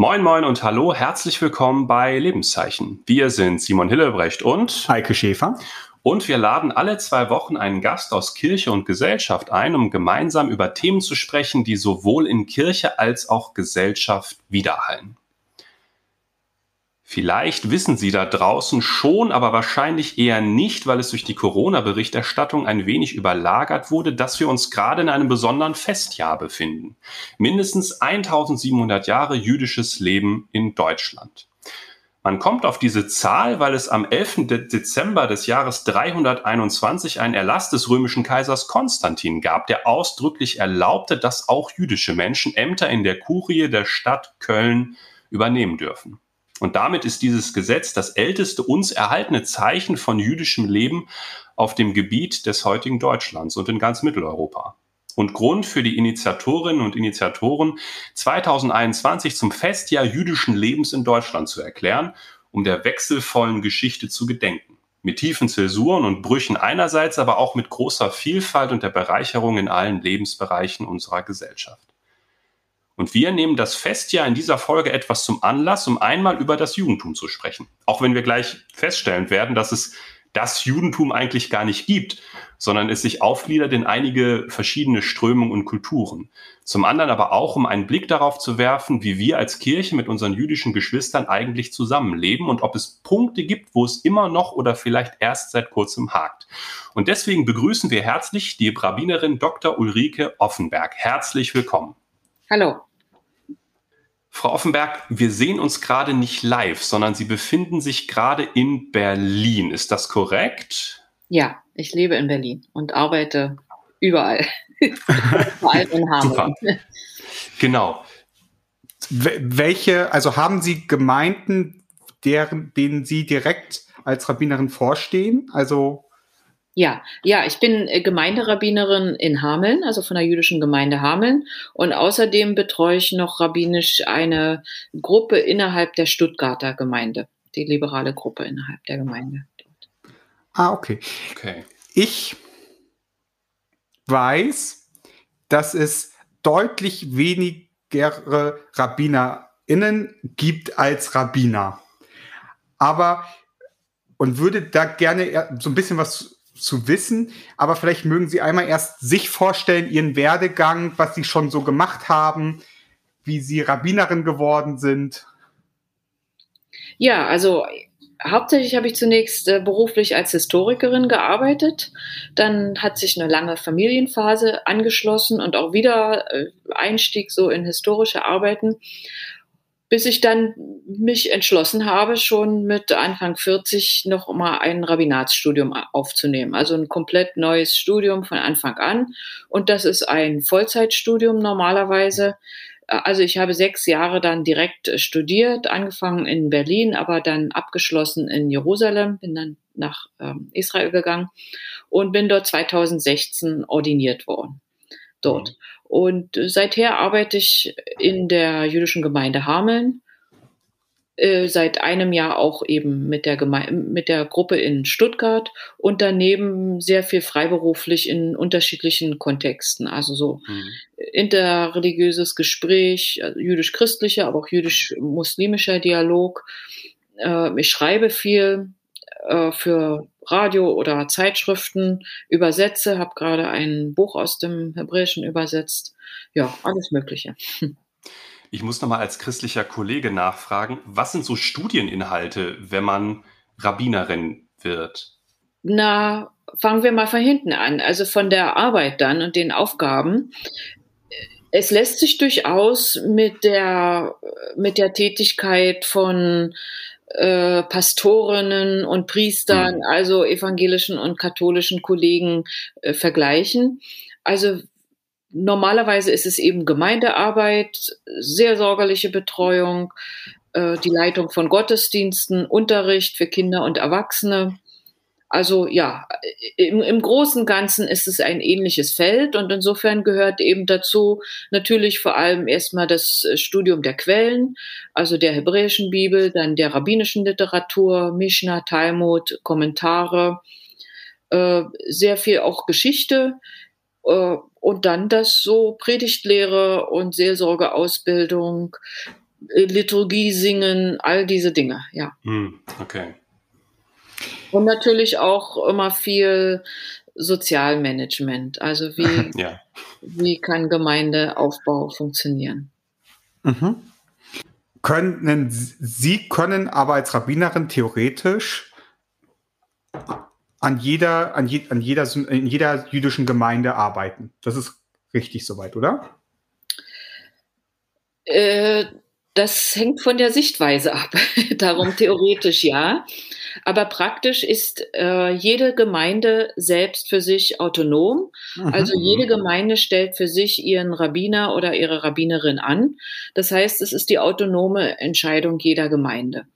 Moin, moin und hallo, herzlich willkommen bei Lebenszeichen. Wir sind Simon Hillebrecht und Heike Schäfer. Und wir laden alle zwei Wochen einen Gast aus Kirche und Gesellschaft ein, um gemeinsam über Themen zu sprechen, die sowohl in Kirche als auch Gesellschaft widerhallen. Vielleicht wissen Sie da draußen schon, aber wahrscheinlich eher nicht, weil es durch die Corona-Berichterstattung ein wenig überlagert wurde, dass wir uns gerade in einem besonderen Festjahr befinden. Mindestens 1700 Jahre jüdisches Leben in Deutschland. Man kommt auf diese Zahl, weil es am 11. Dezember des Jahres 321 einen Erlass des römischen Kaisers Konstantin gab, der ausdrücklich erlaubte, dass auch jüdische Menschen Ämter in der Kurie der Stadt Köln übernehmen dürfen. Und damit ist dieses Gesetz das älteste uns erhaltene Zeichen von jüdischem Leben auf dem Gebiet des heutigen Deutschlands und in ganz Mitteleuropa. Und Grund für die Initiatorinnen und Initiatoren 2021 zum Festjahr jüdischen Lebens in Deutschland zu erklären, um der wechselvollen Geschichte zu gedenken. Mit tiefen Zäsuren und Brüchen einerseits, aber auch mit großer Vielfalt und der Bereicherung in allen Lebensbereichen unserer Gesellschaft. Und wir nehmen das Festjahr in dieser Folge etwas zum Anlass, um einmal über das Judentum zu sprechen. Auch wenn wir gleich feststellen werden, dass es das Judentum eigentlich gar nicht gibt, sondern es sich aufgliedert in einige verschiedene Strömungen und Kulturen. Zum anderen aber auch, um einen Blick darauf zu werfen, wie wir als Kirche mit unseren jüdischen Geschwistern eigentlich zusammenleben und ob es Punkte gibt, wo es immer noch oder vielleicht erst seit kurzem hakt. Und deswegen begrüßen wir herzlich die Rabbinerin Dr. Ulrike Offenberg. Herzlich willkommen. Hallo. Frau Offenberg, wir sehen uns gerade nicht live, sondern Sie befinden sich gerade in Berlin. Ist das korrekt? Ja, ich lebe in Berlin und arbeite überall. Vor allem in Hamburg. Genau. Welche, also haben Sie Gemeinden, deren, denen Sie direkt als Rabbinerin vorstehen? Also ja, ja, ich bin äh, Gemeinderabbinerin in Hameln, also von der jüdischen Gemeinde Hameln. Und außerdem betreue ich noch rabbinisch eine Gruppe innerhalb der Stuttgarter Gemeinde, die liberale Gruppe innerhalb der Gemeinde. Ah, okay. okay. Ich weiß, dass es deutlich weniger RabbinerInnen gibt als Rabbiner. Aber und würde da gerne so ein bisschen was zu wissen. Aber vielleicht mögen Sie einmal erst sich vorstellen, Ihren Werdegang, was Sie schon so gemacht haben, wie Sie Rabbinerin geworden sind. Ja, also hauptsächlich habe ich zunächst äh, beruflich als Historikerin gearbeitet. Dann hat sich eine lange Familienphase angeschlossen und auch wieder äh, Einstieg so in historische Arbeiten bis ich dann mich entschlossen habe, schon mit Anfang 40 noch mal ein Rabbinatsstudium aufzunehmen. Also ein komplett neues Studium von Anfang an. Und das ist ein Vollzeitstudium normalerweise. Also ich habe sechs Jahre dann direkt studiert, angefangen in Berlin, aber dann abgeschlossen in Jerusalem, bin dann nach ähm, Israel gegangen und bin dort 2016 ordiniert worden. Dort. Und seither arbeite ich in der jüdischen Gemeinde Hameln. Äh, seit einem Jahr auch eben mit der, Geme mit der Gruppe in Stuttgart und daneben sehr viel freiberuflich in unterschiedlichen Kontexten. Also so mhm. interreligiöses Gespräch, also jüdisch-christlicher, aber auch jüdisch-muslimischer Dialog. Äh, ich schreibe viel äh, für Radio oder Zeitschriften übersetze, habe gerade ein Buch aus dem Hebräischen übersetzt. Ja, alles Mögliche. Ich muss nochmal als christlicher Kollege nachfragen, was sind so Studieninhalte, wenn man Rabbinerin wird? Na, fangen wir mal von hinten an. Also von der Arbeit dann und den Aufgaben. Es lässt sich durchaus mit der, mit der Tätigkeit von äh, Pastorinnen und Priestern, mhm. also evangelischen und katholischen Kollegen äh, vergleichen. Also normalerweise ist es eben Gemeindearbeit, sehr sorgerliche Betreuung, äh, die Leitung von Gottesdiensten, Unterricht für Kinder und Erwachsene. Also ja, im, im großen Ganzen ist es ein ähnliches Feld und insofern gehört eben dazu natürlich vor allem erstmal das äh, Studium der Quellen, also der hebräischen Bibel, dann der rabbinischen Literatur, Mishnah, Talmud, Kommentare, äh, sehr viel auch Geschichte äh, und dann das so Predigtlehre und Seelsorgeausbildung, äh, Liturgie singen, all diese Dinge, ja. Hm, okay. Und natürlich auch immer viel Sozialmanagement. Also wie, ja. wie kann Gemeindeaufbau funktionieren? Mhm. Können, Sie können aber als Rabbinerin theoretisch an jeder, an, je, an jeder, in jeder jüdischen Gemeinde arbeiten. Das ist richtig soweit, oder? Äh, das hängt von der Sichtweise ab. Darum theoretisch ja. Aber praktisch ist äh, jede Gemeinde selbst für sich autonom. Mhm. Also jede Gemeinde stellt für sich ihren Rabbiner oder ihre Rabbinerin an. Das heißt, es ist die autonome Entscheidung jeder Gemeinde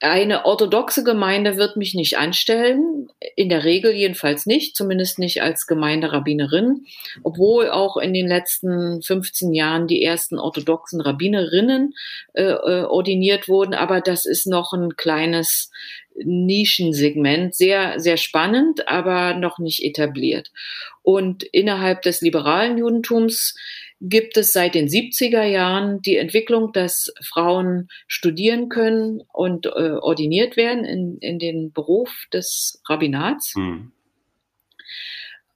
eine orthodoxe Gemeinde wird mich nicht anstellen, in der Regel jedenfalls nicht, zumindest nicht als Gemeinderabbinerin, obwohl auch in den letzten 15 Jahren die ersten orthodoxen Rabbinerinnen äh, äh, ordiniert wurden, aber das ist noch ein kleines Nischensegment, sehr, sehr spannend, aber noch nicht etabliert. Und innerhalb des liberalen Judentums gibt es seit den 70er Jahren die Entwicklung, dass Frauen studieren können und äh, ordiniert werden in, in den Beruf des Rabbinats. Mhm.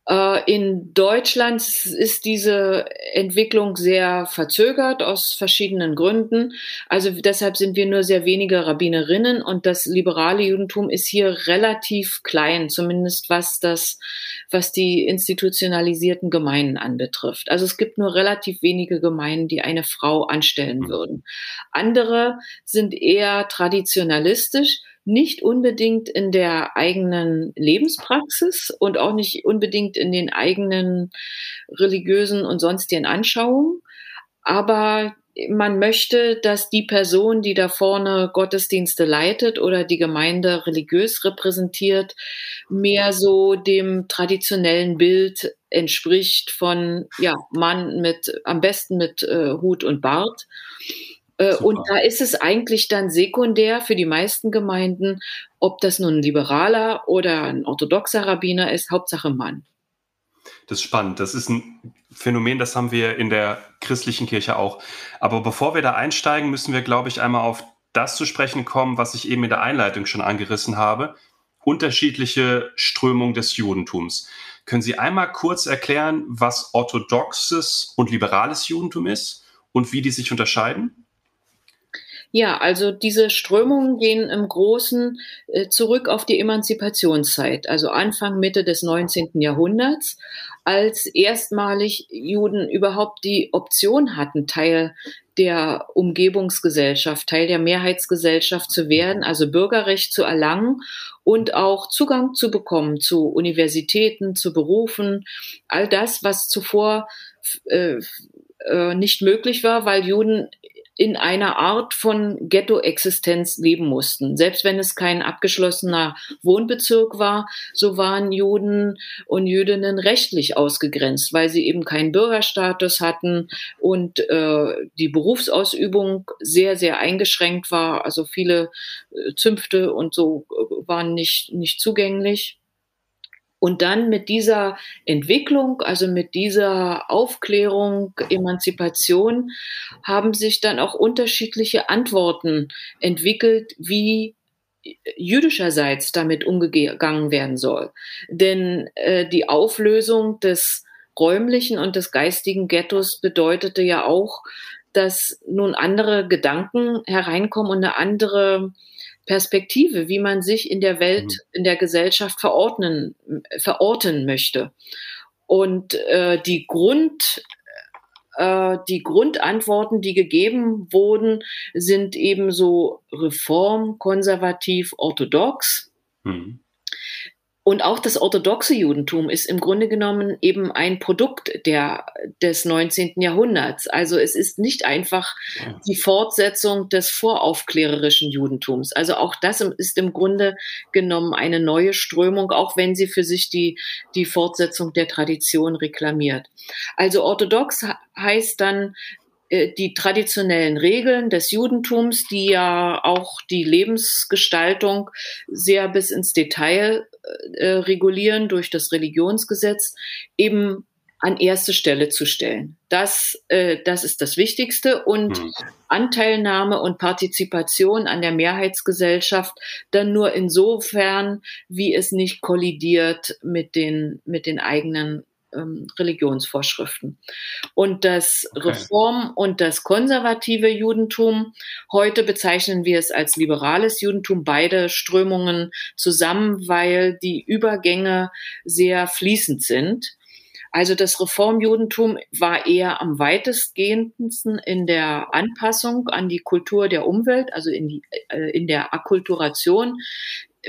Äh, in Deutschland ist diese Entwicklung sehr verzögert aus verschiedenen Gründen. Also deshalb sind wir nur sehr wenige Rabbinerinnen und das liberale Judentum ist hier relativ klein, zumindest was das, was die institutionalisierten Gemeinden anbetrifft. Also es gibt nur relativ wenige Gemeinden, die eine Frau anstellen hm. würden. Andere sind eher traditionalistisch nicht unbedingt in der eigenen Lebenspraxis und auch nicht unbedingt in den eigenen religiösen und sonstigen Anschauungen, aber man möchte, dass die Person, die da vorne Gottesdienste leitet oder die Gemeinde religiös repräsentiert, mehr so dem traditionellen Bild entspricht von ja Mann mit am besten mit äh, Hut und Bart äh, und da ist es eigentlich dann sekundär für die meisten Gemeinden, ob das nun ein liberaler oder ein orthodoxer Rabbiner ist, Hauptsache Mann. Das ist spannend. Das ist ein Phänomen, das haben wir in der christlichen Kirche auch. Aber bevor wir da einsteigen, müssen wir, glaube ich, einmal auf das zu sprechen kommen, was ich eben in der Einleitung schon angerissen habe. Unterschiedliche Strömungen des Judentums. Können Sie einmal kurz erklären, was orthodoxes und liberales Judentum ist und wie die sich unterscheiden? Ja, also diese Strömungen gehen im Großen äh, zurück auf die Emanzipationszeit, also Anfang, Mitte des 19. Jahrhunderts, als erstmalig Juden überhaupt die Option hatten, Teil der Umgebungsgesellschaft, Teil der Mehrheitsgesellschaft zu werden, also Bürgerrecht zu erlangen und auch Zugang zu bekommen zu Universitäten, zu Berufen, all das, was zuvor äh, äh nicht möglich war, weil Juden in einer Art von Ghetto-Existenz leben mussten. Selbst wenn es kein abgeschlossener Wohnbezirk war, so waren Juden und Jüdinnen rechtlich ausgegrenzt, weil sie eben keinen Bürgerstatus hatten und äh, die Berufsausübung sehr, sehr eingeschränkt war. Also viele äh, Zünfte und so äh, waren nicht, nicht zugänglich. Und dann mit dieser Entwicklung, also mit dieser Aufklärung, Emanzipation, haben sich dann auch unterschiedliche Antworten entwickelt, wie jüdischerseits damit umgegangen werden soll. Denn äh, die Auflösung des räumlichen und des geistigen Ghettos bedeutete ja auch, dass nun andere Gedanken hereinkommen und eine andere Perspektive, wie man sich in der Welt, mhm. in der Gesellschaft verordnen, verorten möchte. Und äh, die Grund, äh, die Grundantworten, die gegeben wurden, sind ebenso reform, konservativ, orthodox. Mhm. Und auch das orthodoxe Judentum ist im Grunde genommen eben ein Produkt der, des 19. Jahrhunderts. Also es ist nicht einfach die Fortsetzung des voraufklärerischen Judentums. Also auch das ist im Grunde genommen eine neue Strömung, auch wenn sie für sich die, die Fortsetzung der Tradition reklamiert. Also orthodox heißt dann die traditionellen Regeln des Judentums, die ja auch die Lebensgestaltung sehr bis ins Detail äh, regulieren durch das Religionsgesetz, eben an erste Stelle zu stellen. Das, äh, das ist das Wichtigste. Und hm. Anteilnahme und Partizipation an der Mehrheitsgesellschaft dann nur insofern, wie es nicht kollidiert mit den, mit den eigenen ähm, Religionsvorschriften. Und das okay. Reform- und das konservative Judentum, heute bezeichnen wir es als liberales Judentum, beide Strömungen zusammen, weil die Übergänge sehr fließend sind. Also das Reformjudentum war eher am weitestgehendsten in der Anpassung an die Kultur der Umwelt, also in, die, äh, in der Akkulturation.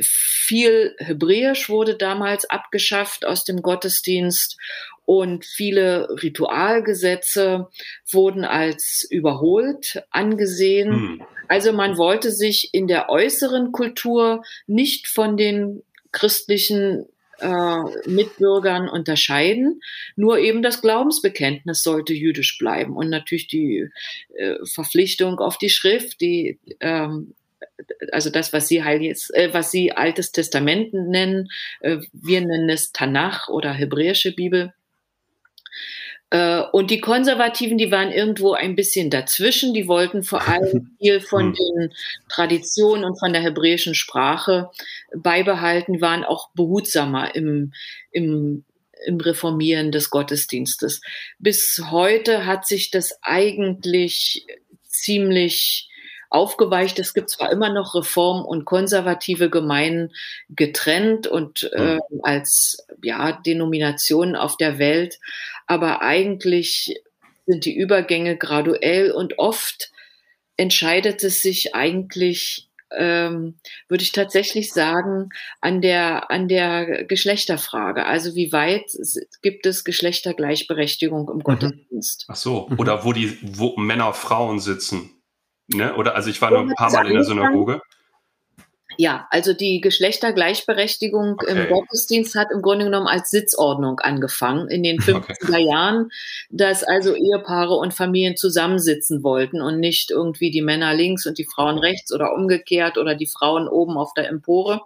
Viel Hebräisch wurde damals abgeschafft aus dem Gottesdienst und viele Ritualgesetze wurden als überholt angesehen. Hm. Also man wollte sich in der äußeren Kultur nicht von den christlichen äh, Mitbürgern unterscheiden. Nur eben das Glaubensbekenntnis sollte jüdisch bleiben und natürlich die äh, Verpflichtung auf die Schrift, die ähm, also das, was Sie Heiliges, äh, was Sie Altes Testament nennen, äh, wir nennen es Tanach oder hebräische Bibel. Äh, und die Konservativen, die waren irgendwo ein bisschen dazwischen. Die wollten vor allem viel von hm. den Traditionen und von der hebräischen Sprache beibehalten, waren auch behutsamer im, im, im Reformieren des Gottesdienstes. Bis heute hat sich das eigentlich ziemlich aufgeweicht. Es gibt zwar immer noch Reform- und konservative Gemeinden getrennt und äh, als ja, Denominationen auf der Welt, aber eigentlich sind die Übergänge graduell und oft entscheidet es sich eigentlich ähm, würde ich tatsächlich sagen, an der, an der Geschlechterfrage. Also wie weit gibt es Geschlechtergleichberechtigung im mhm. Gottesdienst? Ach so, mhm. oder wo die, wo Männer, Frauen sitzen. Ne? Oder also ich war nur ein paar Mal in der Synagoge. Ja, also die Geschlechtergleichberechtigung okay. im Gottesdienst hat im Grunde genommen als Sitzordnung angefangen in den 50er okay. Jahren, dass also Ehepaare und Familien zusammensitzen wollten und nicht irgendwie die Männer links und die Frauen rechts oder umgekehrt oder die Frauen oben auf der Empore.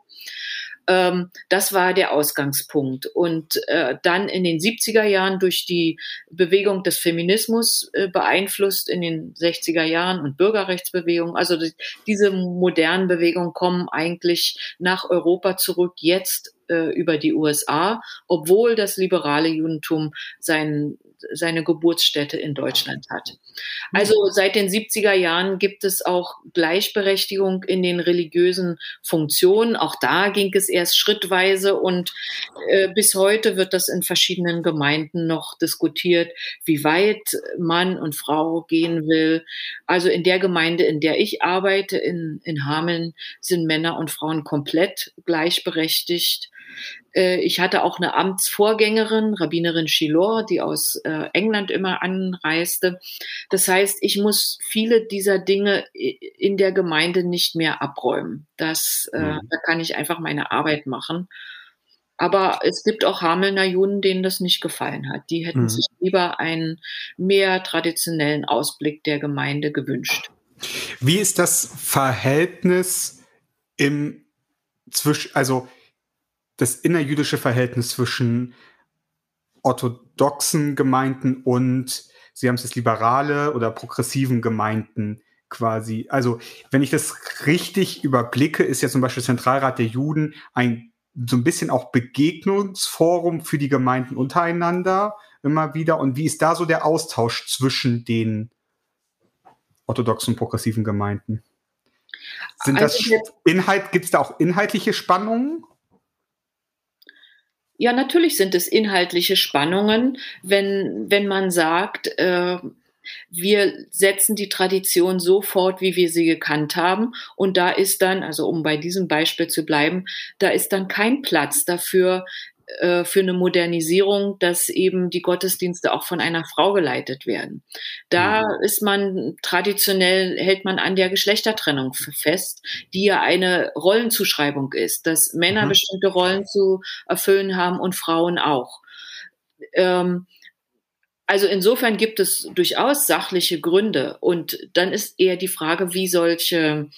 Ähm, das war der Ausgangspunkt. Und äh, dann in den 70er Jahren durch die Bewegung des Feminismus äh, beeinflusst in den 60er Jahren und Bürgerrechtsbewegung. Also die, diese modernen Bewegungen kommen eigentlich nach Europa zurück jetzt äh, über die USA, obwohl das liberale Judentum sein, seine Geburtsstätte in Deutschland hat. Also seit den 70er Jahren gibt es auch Gleichberechtigung in den religiösen Funktionen. Auch da ging es erst schrittweise und äh, bis heute wird das in verschiedenen Gemeinden noch diskutiert, wie weit Mann und Frau gehen will. Also in der Gemeinde, in der ich arbeite, in, in Hameln, sind Männer und Frauen komplett gleichberechtigt. Äh, ich hatte auch eine Amtsvorgängerin, Rabbinerin Shilor, die aus äh, England immer anreiste. Das heißt, ich muss viele dieser Dinge in der Gemeinde nicht mehr abräumen. Das, äh, mhm. Da kann ich einfach meine Arbeit machen. Aber es gibt auch Hamelner Juden, denen das nicht gefallen hat. Die hätten mhm. sich lieber einen mehr traditionellen Ausblick der Gemeinde gewünscht. Wie ist das Verhältnis im zwischen, also das innerjüdische Verhältnis zwischen orthodoxen Gemeinden und, Sie haben es jetzt liberale oder progressiven Gemeinden quasi. Also, wenn ich das richtig überblicke, ist ja zum Beispiel Zentralrat der Juden ein so ein bisschen auch Begegnungsforum für die Gemeinden untereinander immer wieder. Und wie ist da so der Austausch zwischen den orthodoxen und progressiven Gemeinden? Sind also das Inhalt, gibt es da auch inhaltliche Spannungen? Ja, natürlich sind es inhaltliche Spannungen, wenn, wenn man sagt, äh, wir setzen die Tradition so fort, wie wir sie gekannt haben. Und da ist dann, also um bei diesem Beispiel zu bleiben, da ist dann kein Platz dafür, äh, für eine Modernisierung, dass eben die Gottesdienste auch von einer Frau geleitet werden. Da mhm. ist man traditionell, hält man an der Geschlechtertrennung fest, die ja eine Rollenzuschreibung ist, dass Männer mhm. bestimmte Rollen zu erfüllen haben und Frauen auch. Ähm, also insofern gibt es durchaus sachliche Gründe und dann ist eher die Frage, wie solche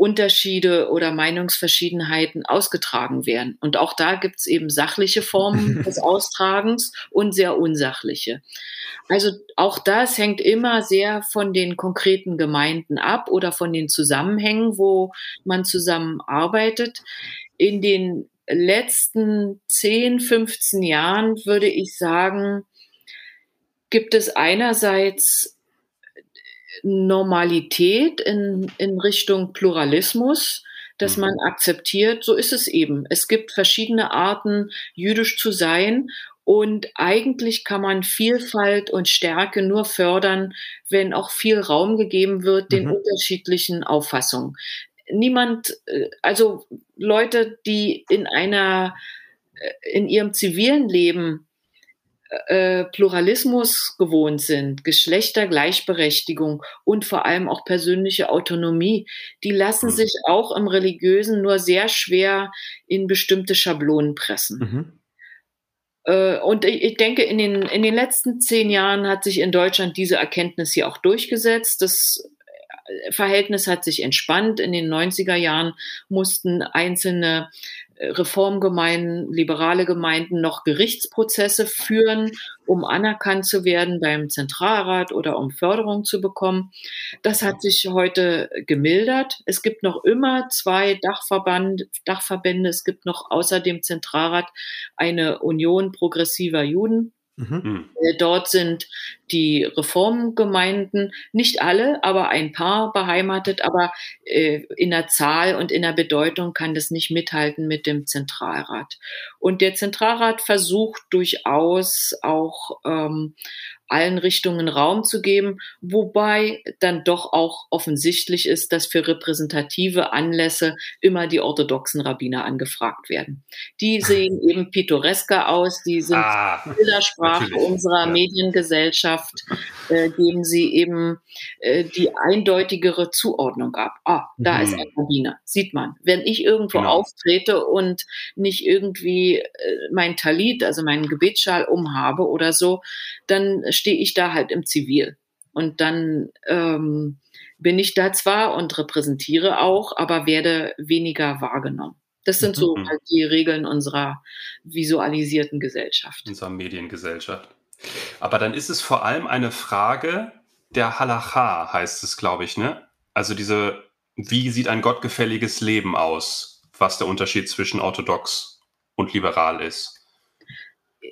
Unterschiede oder Meinungsverschiedenheiten ausgetragen werden. Und auch da gibt es eben sachliche Formen des Austragens und sehr unsachliche. Also auch das hängt immer sehr von den konkreten Gemeinden ab oder von den Zusammenhängen, wo man zusammenarbeitet. In den letzten 10, 15 Jahren würde ich sagen, gibt es einerseits Normalität in, in Richtung Pluralismus, dass man mhm. akzeptiert, so ist es eben. Es gibt verschiedene Arten, jüdisch zu sein. Und eigentlich kann man Vielfalt und Stärke nur fördern, wenn auch viel Raum gegeben wird den mhm. unterschiedlichen Auffassungen. Niemand, äh, also Leute, die in einer, äh, in ihrem zivilen Leben äh, Pluralismus gewohnt sind, Geschlechtergleichberechtigung und vor allem auch persönliche Autonomie, die lassen mhm. sich auch im Religiösen nur sehr schwer in bestimmte Schablonen pressen. Mhm. Äh, und ich denke, in den, in den letzten zehn Jahren hat sich in Deutschland diese Erkenntnis hier auch durchgesetzt. Das Verhältnis hat sich entspannt. In den 90er Jahren mussten einzelne Reformgemeinden, liberale Gemeinden noch Gerichtsprozesse führen, um anerkannt zu werden beim Zentralrat oder um Förderung zu bekommen. Das hat sich heute gemildert. Es gibt noch immer zwei Dachverband, Dachverbände. Es gibt noch außer dem Zentralrat eine Union progressiver Juden. Mhm. Hm. Äh, dort sind die Reformgemeinden, nicht alle, aber ein paar beheimatet, aber äh, in der Zahl und in der Bedeutung kann das nicht mithalten mit dem Zentralrat. Und der Zentralrat versucht durchaus auch ähm, allen Richtungen Raum zu geben, wobei dann doch auch offensichtlich ist, dass für repräsentative Anlässe immer die orthodoxen Rabbiner angefragt werden. Die sehen eben pittoresker aus, die sind ah, Bildersprache unserer ja. Mediengesellschaft, äh, geben sie eben äh, die eindeutigere Zuordnung ab. Ah, da mhm. ist ein Rabbiner, sieht man. Wenn ich irgendwo genau. auftrete und nicht irgendwie äh, mein Talit, also meinen Gebetsschal umhabe oder so, dann stehe ich da halt im Zivil. Und dann ähm, bin ich da zwar und repräsentiere auch, aber werde weniger wahrgenommen. Das sind so mhm. halt die Regeln unserer visualisierten Gesellschaft. Unserer Mediengesellschaft. Aber dann ist es vor allem eine Frage der Halacha, heißt es, glaube ich, ne? Also diese, wie sieht ein gottgefälliges Leben aus, was der Unterschied zwischen orthodox und liberal ist?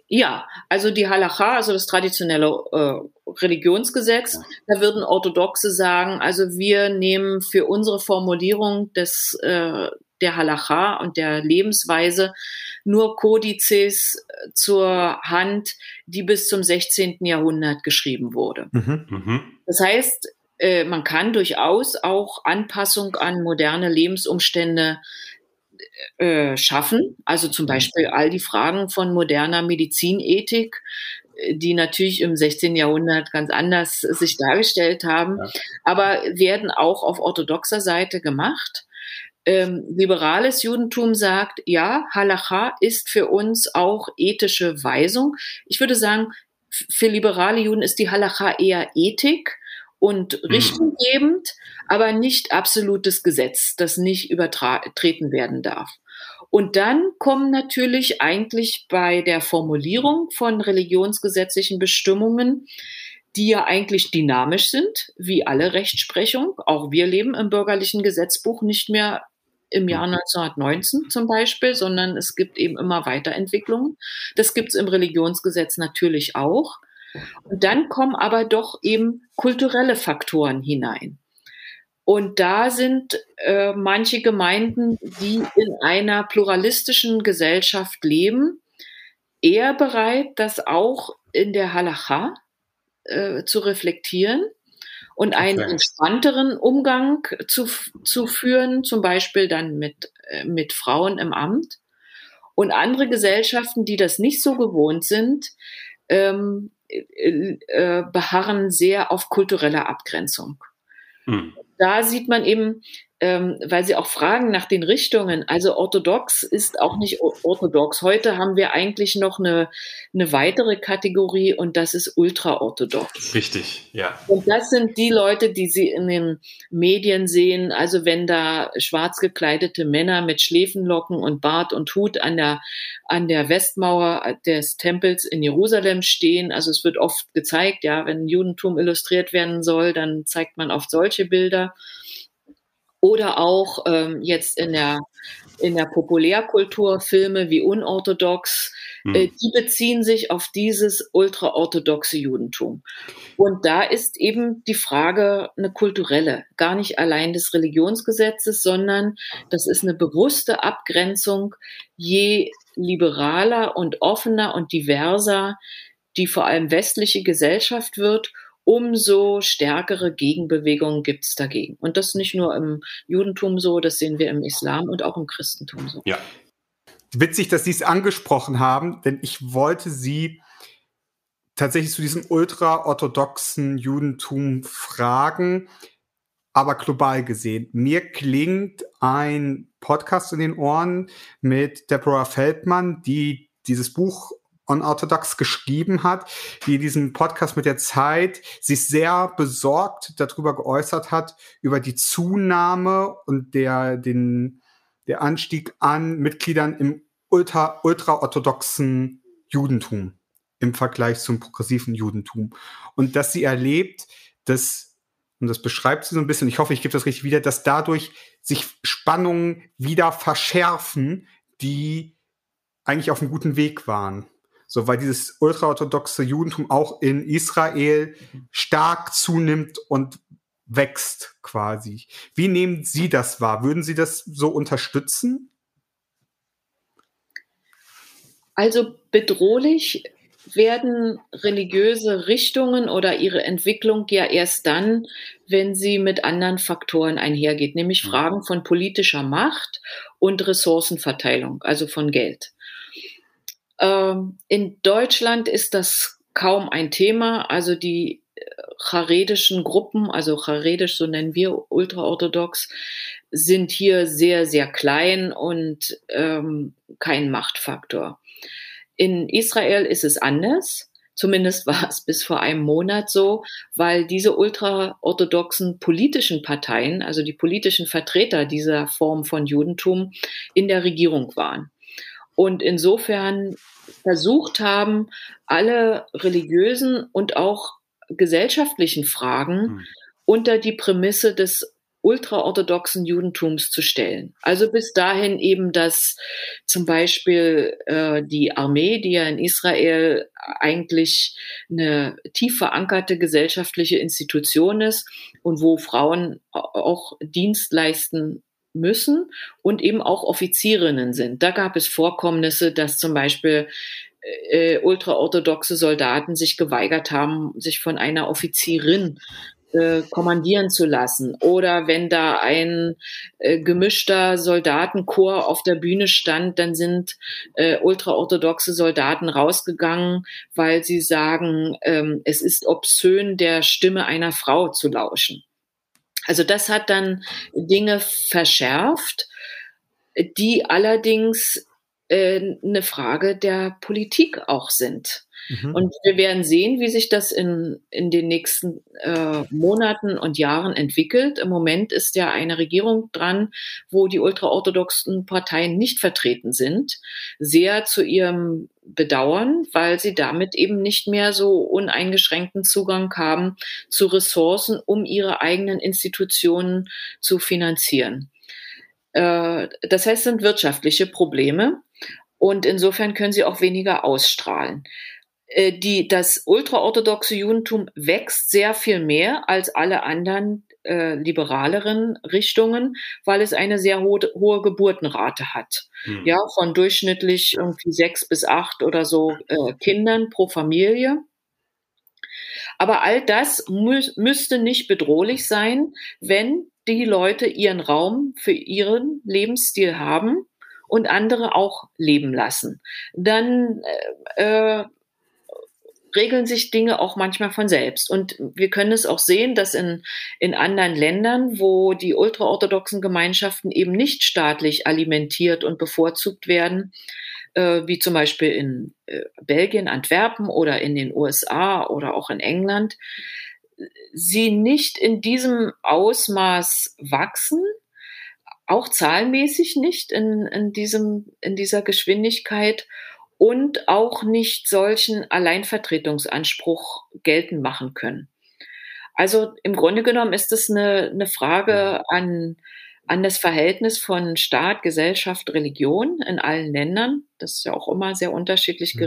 Ja, also die Halacha, also das traditionelle äh, Religionsgesetz, da würden Orthodoxe sagen, also wir nehmen für unsere Formulierung des, äh, der Halacha und der Lebensweise nur Kodizes zur Hand, die bis zum 16. Jahrhundert geschrieben wurde. Mhm. Mhm. Das heißt, äh, man kann durchaus auch Anpassung an moderne Lebensumstände äh, schaffen. Also zum mhm. Beispiel all die Fragen von moderner Medizinethik, äh, die natürlich im 16. Jahrhundert ganz anders sich dargestellt haben, ja. aber werden auch auf orthodoxer Seite gemacht. Ähm, liberales Judentum sagt, ja, Halacha ist für uns auch ethische Weisung. Ich würde sagen, für liberale Juden ist die Halacha eher Ethik und mhm. richtunggebend, aber nicht absolutes Gesetz, das nicht übertreten werden darf. Und dann kommen natürlich eigentlich bei der Formulierung von religionsgesetzlichen Bestimmungen, die ja eigentlich dynamisch sind, wie alle Rechtsprechung. Auch wir leben im bürgerlichen Gesetzbuch nicht mehr im Jahr 1919 mhm. zum Beispiel, sondern es gibt eben immer Weiterentwicklungen. Das gibt es im Religionsgesetz natürlich auch. Und dann kommen aber doch eben kulturelle Faktoren hinein. Und da sind äh, manche Gemeinden, die in einer pluralistischen Gesellschaft leben, eher bereit, das auch in der Halacha äh, zu reflektieren und einen okay. entspannteren Umgang zu, zu führen, zum Beispiel dann mit, äh, mit Frauen im Amt. Und andere Gesellschaften, die das nicht so gewohnt sind, ähm, äh, äh, beharren sehr auf kulturelle Abgrenzung. Hm. Da sieht man eben, ähm, weil sie auch fragen nach den Richtungen. Also orthodox ist auch nicht orthodox. Heute haben wir eigentlich noch eine, eine weitere Kategorie und das ist ultraorthodox. Richtig, ja. Und das sind die Leute, die Sie in den Medien sehen. Also wenn da schwarz gekleidete Männer mit Schläfenlocken und Bart und Hut an der, an der Westmauer des Tempels in Jerusalem stehen. Also es wird oft gezeigt, ja, wenn Judentum illustriert werden soll, dann zeigt man oft solche Bilder oder auch ähm, jetzt in der in der Populärkultur Filme wie unorthodox, hm. äh, die beziehen sich auf dieses ultraorthodoxe Judentum. Und da ist eben die Frage eine kulturelle, gar nicht allein des Religionsgesetzes, sondern das ist eine bewusste Abgrenzung. Je liberaler und offener und diverser die vor allem westliche Gesellschaft wird, umso stärkere Gegenbewegungen gibt es dagegen. Und das nicht nur im Judentum so, das sehen wir im Islam und auch im Christentum so. Ja. Witzig, dass Sie es angesprochen haben, denn ich wollte Sie tatsächlich zu diesem ultraorthodoxen Judentum fragen, aber global gesehen. Mir klingt ein Podcast in den Ohren mit Deborah Feldmann, die dieses Buch Unorthodox geschrieben hat, die in diesem Podcast mit der Zeit sich sehr besorgt darüber geäußert hat, über die Zunahme und der, den, der Anstieg an Mitgliedern im ultra, ultraorthodoxen Judentum im Vergleich zum progressiven Judentum. Und dass sie erlebt, dass, und das beschreibt sie so ein bisschen, ich hoffe, ich gebe das richtig wieder, dass dadurch sich Spannungen wieder verschärfen, die eigentlich auf einem guten Weg waren. So, weil dieses ultraorthodoxe Judentum auch in Israel stark zunimmt und wächst quasi. Wie nehmen Sie das wahr? Würden Sie das so unterstützen? Also bedrohlich werden religiöse Richtungen oder ihre Entwicklung ja erst dann, wenn sie mit anderen Faktoren einhergeht, nämlich mhm. Fragen von politischer Macht und Ressourcenverteilung, also von Geld. Ähm, in Deutschland ist das kaum ein Thema. Also die äh, charedischen Gruppen, also charedisch, so nennen wir ultraorthodox, sind hier sehr, sehr klein und ähm, kein Machtfaktor. In Israel ist es anders. Zumindest war es bis vor einem Monat so, weil diese ultraorthodoxen politischen Parteien, also die politischen Vertreter dieser Form von Judentum, in der Regierung waren und insofern versucht haben, alle religiösen und auch gesellschaftlichen Fragen hm. unter die Prämisse des ultraorthodoxen Judentums zu stellen. Also bis dahin eben, dass zum Beispiel äh, die Armee, die ja in Israel eigentlich eine tief verankerte gesellschaftliche Institution ist und wo Frauen auch Dienst leisten müssen und eben auch Offizierinnen sind. Da gab es Vorkommnisse, dass zum Beispiel äh, ultraorthodoxe Soldaten sich geweigert haben, sich von einer Offizierin äh, kommandieren zu lassen. Oder wenn da ein äh, gemischter Soldatenchor auf der Bühne stand, dann sind äh, ultraorthodoxe Soldaten rausgegangen, weil sie sagen, ähm, es ist obszön, der Stimme einer Frau zu lauschen. Also das hat dann Dinge verschärft, die allerdings äh, eine Frage der Politik auch sind. Mhm. Und wir werden sehen, wie sich das in, in den nächsten äh, Monaten und Jahren entwickelt. Im Moment ist ja eine Regierung dran, wo die ultraorthodoxen Parteien nicht vertreten sind. Sehr zu ihrem Bedauern, weil sie damit eben nicht mehr so uneingeschränkten Zugang haben zu Ressourcen, um ihre eigenen Institutionen zu finanzieren. Äh, das heißt, es sind wirtschaftliche Probleme. Und insofern können sie auch weniger ausstrahlen. Äh, die, das ultraorthodoxe Judentum wächst sehr viel mehr als alle anderen äh, liberaleren Richtungen, weil es eine sehr hohe, hohe Geburtenrate hat. Hm. Ja, von durchschnittlich irgendwie sechs bis acht oder so äh, Kindern pro Familie. Aber all das mü müsste nicht bedrohlich sein, wenn die Leute ihren Raum für ihren Lebensstil haben und andere auch leben lassen. Dann äh, äh regeln sich Dinge auch manchmal von selbst. Und wir können es auch sehen, dass in, in anderen Ländern, wo die ultraorthodoxen Gemeinschaften eben nicht staatlich alimentiert und bevorzugt werden, äh, wie zum Beispiel in äh, Belgien, Antwerpen oder in den USA oder auch in England, sie nicht in diesem Ausmaß wachsen, auch zahlenmäßig nicht in, in, diesem, in dieser Geschwindigkeit und auch nicht solchen Alleinvertretungsanspruch geltend machen können. Also im Grunde genommen ist es eine, eine Frage an, an das Verhältnis von Staat, Gesellschaft, Religion in allen Ländern. Das ist ja auch immer sehr unterschiedlich mhm.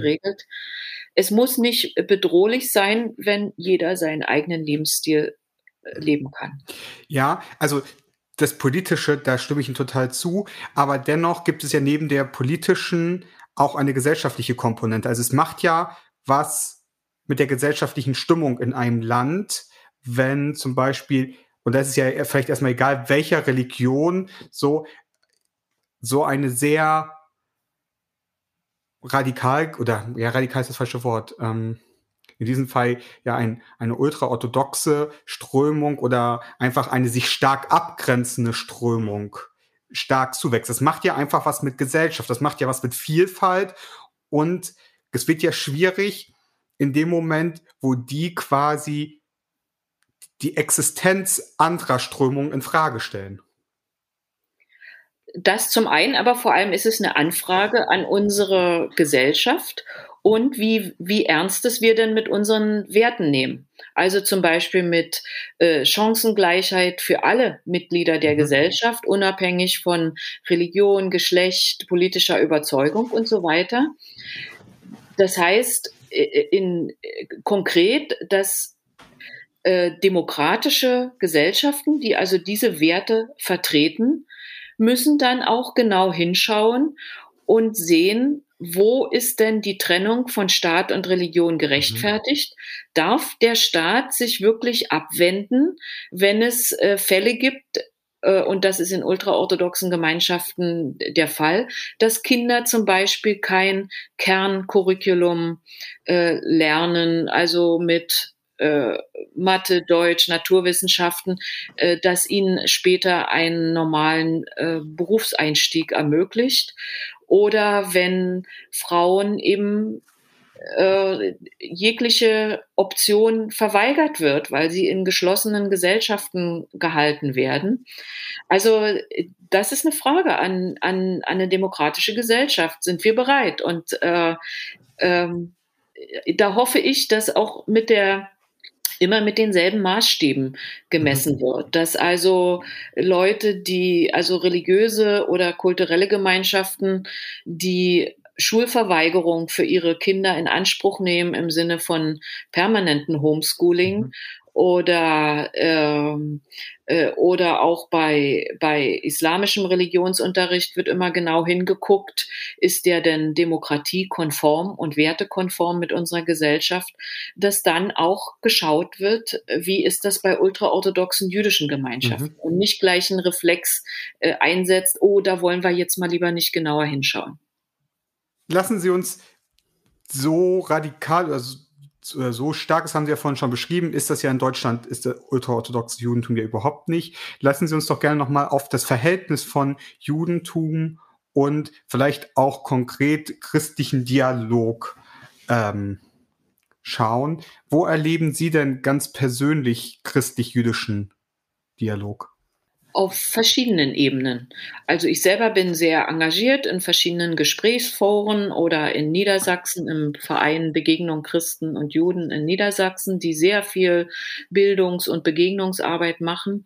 Es muss nicht bedrohlich sein, wenn jeder seinen eigenen Lebensstil äh, leben kann. Ja, also das Politische, da stimme ich Ihnen total zu. Aber dennoch gibt es ja neben der politischen auch eine gesellschaftliche Komponente. Also es macht ja was mit der gesellschaftlichen Stimmung in einem Land, wenn zum Beispiel, und das ist ja vielleicht erstmal egal, welcher Religion so, so eine sehr radikal, oder ja, radikal ist das falsche Wort, ähm, in diesem Fall ja ein, eine ultraorthodoxe Strömung oder einfach eine sich stark abgrenzende Strömung stark zuwächst. Das macht ja einfach was mit Gesellschaft, das macht ja was mit Vielfalt und es wird ja schwierig in dem Moment, wo die quasi die Existenz anderer Strömungen in Frage stellen. Das zum einen, aber vor allem ist es eine Anfrage an unsere Gesellschaft und wie, wie ernst es wir denn mit unseren Werten nehmen. Also zum Beispiel mit äh, Chancengleichheit für alle Mitglieder der mhm. Gesellschaft, unabhängig von Religion, Geschlecht, politischer Überzeugung und so weiter. Das heißt äh, in, konkret, dass äh, demokratische Gesellschaften, die also diese Werte vertreten, müssen dann auch genau hinschauen und sehen, wo ist denn die Trennung von Staat und Religion gerechtfertigt? Mhm. Darf der Staat sich wirklich abwenden, wenn es äh, Fälle gibt, äh, und das ist in ultraorthodoxen Gemeinschaften der Fall, dass Kinder zum Beispiel kein Kerncurriculum äh, lernen, also mit äh, Mathe, Deutsch, Naturwissenschaften, äh, das ihnen später einen normalen äh, Berufseinstieg ermöglicht oder wenn Frauen eben äh, jegliche Option verweigert wird, weil sie in geschlossenen Gesellschaften gehalten werden. Also das ist eine Frage an, an, an eine demokratische Gesellschaft. Sind wir bereit? Und äh, ähm, da hoffe ich, dass auch mit der immer mit denselben Maßstäben gemessen mhm. wird. Dass also Leute, die, also religiöse oder kulturelle Gemeinschaften, die Schulverweigerung für ihre Kinder in Anspruch nehmen im Sinne von permanenten Homeschooling mhm oder ähm, äh, oder auch bei bei islamischem Religionsunterricht wird immer genau hingeguckt, ist der denn demokratiekonform und wertekonform mit unserer Gesellschaft, dass dann auch geschaut wird, wie ist das bei ultraorthodoxen jüdischen Gemeinschaften mhm. und nicht gleich ein Reflex äh, einsetzt, oh, da wollen wir jetzt mal lieber nicht genauer hinschauen. Lassen Sie uns so radikal, also so stark, das haben Sie ja vorhin schon beschrieben, ist das ja in Deutschland, ist der ultraorthodoxe Judentum ja überhaupt nicht. Lassen Sie uns doch gerne nochmal auf das Verhältnis von Judentum und vielleicht auch konkret christlichen Dialog ähm, schauen. Wo erleben Sie denn ganz persönlich christlich-jüdischen Dialog? Auf verschiedenen Ebenen. Also ich selber bin sehr engagiert in verschiedenen Gesprächsforen oder in Niedersachsen im Verein Begegnung Christen und Juden in Niedersachsen, die sehr viel Bildungs- und Begegnungsarbeit machen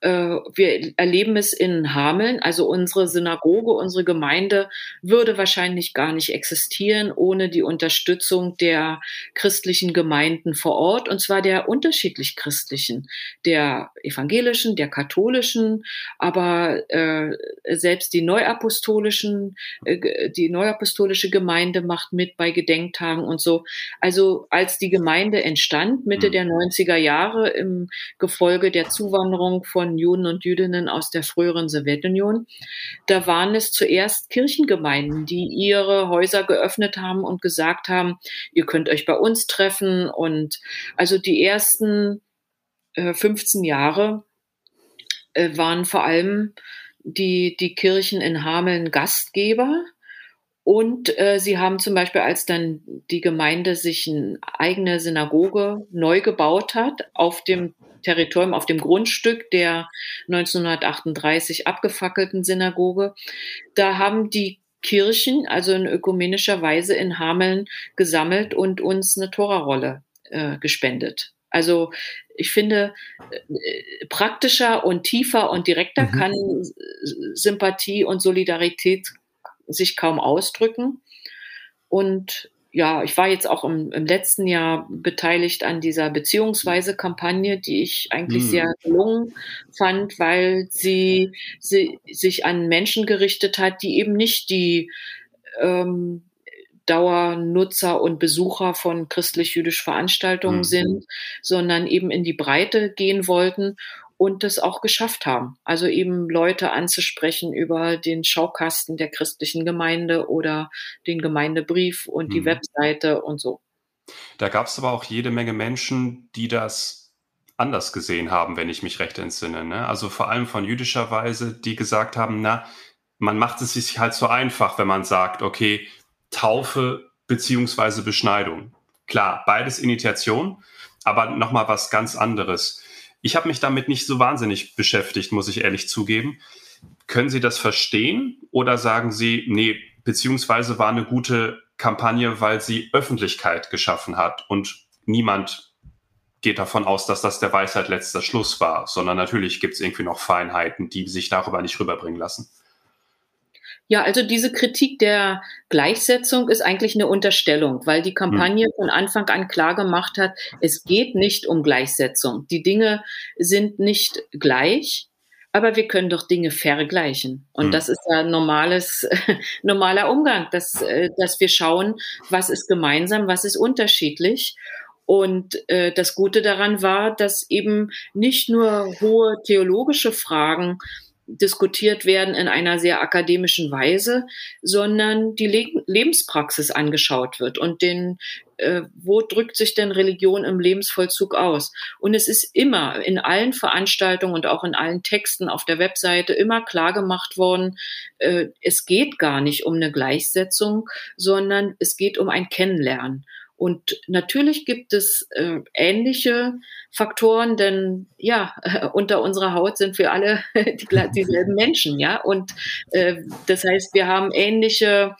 wir erleben es in Hameln, also unsere Synagoge, unsere Gemeinde würde wahrscheinlich gar nicht existieren ohne die Unterstützung der christlichen Gemeinden vor Ort, und zwar der unterschiedlich christlichen, der evangelischen, der katholischen, aber äh, selbst die neuapostolischen, äh, die neuapostolische Gemeinde macht mit bei Gedenktagen und so. Also als die Gemeinde entstand, Mitte mhm. der 90er Jahre im Gefolge der Zuwanderung von von Juden und Jüdinnen aus der früheren Sowjetunion. Da waren es zuerst Kirchengemeinden, die ihre Häuser geöffnet haben und gesagt haben, ihr könnt euch bei uns treffen. Und also die ersten äh, 15 Jahre äh, waren vor allem die, die Kirchen in Hameln Gastgeber und äh, sie haben zum Beispiel, als dann die Gemeinde sich eine eigene Synagoge neu gebaut hat, auf dem Territorium, auf dem Grundstück der 1938 abgefackelten Synagoge, da haben die Kirchen, also in ökumenischer Weise in Hameln gesammelt und uns eine Torarolle äh, gespendet. Also ich finde, äh, praktischer und tiefer und direkter mhm. kann Sympathie und Solidarität sich kaum ausdrücken. Und ja, ich war jetzt auch im, im letzten Jahr beteiligt an dieser Beziehungsweise-Kampagne, die ich eigentlich mhm. sehr gelungen fand, weil sie, sie sich an Menschen gerichtet hat, die eben nicht die ähm, Dauernutzer und Besucher von christlich-jüdischen Veranstaltungen mhm. sind, sondern eben in die Breite gehen wollten und das auch geschafft haben. Also eben Leute anzusprechen über den Schaukasten der christlichen Gemeinde oder den Gemeindebrief und die mhm. Webseite und so. Da gab es aber auch jede Menge Menschen, die das anders gesehen haben, wenn ich mich recht entsinne. Ne? Also vor allem von jüdischer Weise, die gesagt haben, na, man macht es sich halt so einfach, wenn man sagt, okay, Taufe beziehungsweise Beschneidung. Klar, beides Initiation, aber nochmal was ganz anderes. Ich habe mich damit nicht so wahnsinnig beschäftigt, muss ich ehrlich zugeben. Können Sie das verstehen oder sagen Sie, nee, beziehungsweise war eine gute Kampagne, weil sie Öffentlichkeit geschaffen hat und niemand geht davon aus, dass das der Weisheit letzter Schluss war, sondern natürlich gibt es irgendwie noch Feinheiten, die sich darüber nicht rüberbringen lassen. Ja, also diese Kritik der Gleichsetzung ist eigentlich eine Unterstellung, weil die Kampagne hm. von Anfang an klar gemacht hat, es geht nicht um Gleichsetzung. Die Dinge sind nicht gleich, aber wir können doch Dinge vergleichen. Und hm. das ist ja normales, normaler Umgang, dass, äh, dass wir schauen, was ist gemeinsam, was ist unterschiedlich. Und äh, das Gute daran war, dass eben nicht nur hohe theologische Fragen diskutiert werden in einer sehr akademischen Weise, sondern die Le Lebenspraxis angeschaut wird und den, äh, wo drückt sich denn Religion im Lebensvollzug aus? Und es ist immer in allen Veranstaltungen und auch in allen Texten auf der Webseite immer klar gemacht worden, äh, es geht gar nicht um eine Gleichsetzung, sondern es geht um ein Kennenlernen. Und natürlich gibt es äh, ähnliche Faktoren, denn ja, äh, unter unserer Haut sind wir alle die, dieselben Menschen, ja. Und äh, das heißt, wir haben ähnliche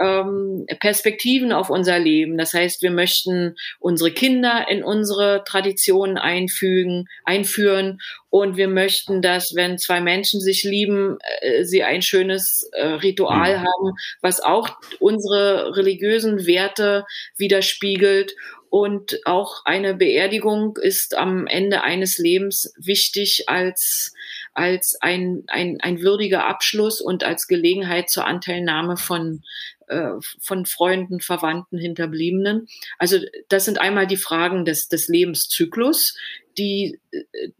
ähm, Perspektiven auf unser Leben. Das heißt, wir möchten unsere Kinder in unsere Traditionen einfügen, einführen und wir möchten, dass wenn zwei Menschen sich lieben, äh, sie ein schönes äh, Ritual mhm. haben, was auch unsere religiösen Werte widerspiegelt. Und auch eine Beerdigung ist am Ende eines Lebens wichtig als als ein, ein, ein würdiger Abschluss und als Gelegenheit zur Anteilnahme von, äh, von Freunden, Verwandten, Hinterbliebenen. Also das sind einmal die Fragen des, des Lebenszyklus, die äh,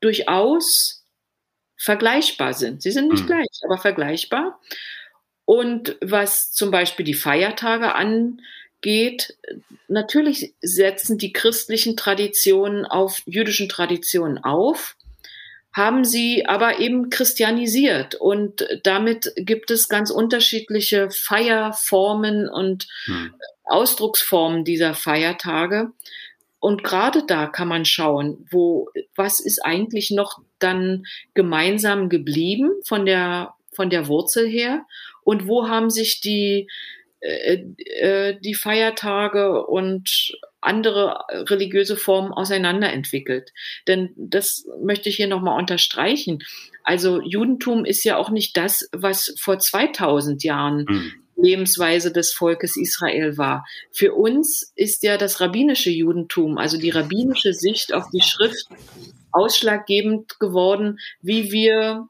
durchaus vergleichbar sind. Sie sind nicht mhm. gleich, aber vergleichbar. Und was zum Beispiel die Feiertage angeht, natürlich setzen die christlichen Traditionen auf jüdischen Traditionen auf haben sie aber eben christianisiert und damit gibt es ganz unterschiedliche Feierformen und hm. Ausdrucksformen dieser Feiertage. Und gerade da kann man schauen, wo, was ist eigentlich noch dann gemeinsam geblieben von der, von der Wurzel her und wo haben sich die, äh, äh, die Feiertage und andere religiöse Formen auseinanderentwickelt. Denn das möchte ich hier nochmal unterstreichen. Also Judentum ist ja auch nicht das, was vor 2000 Jahren mhm. Lebensweise des Volkes Israel war. Für uns ist ja das rabbinische Judentum, also die rabbinische Sicht auf die Schrift, ausschlaggebend geworden, wie wir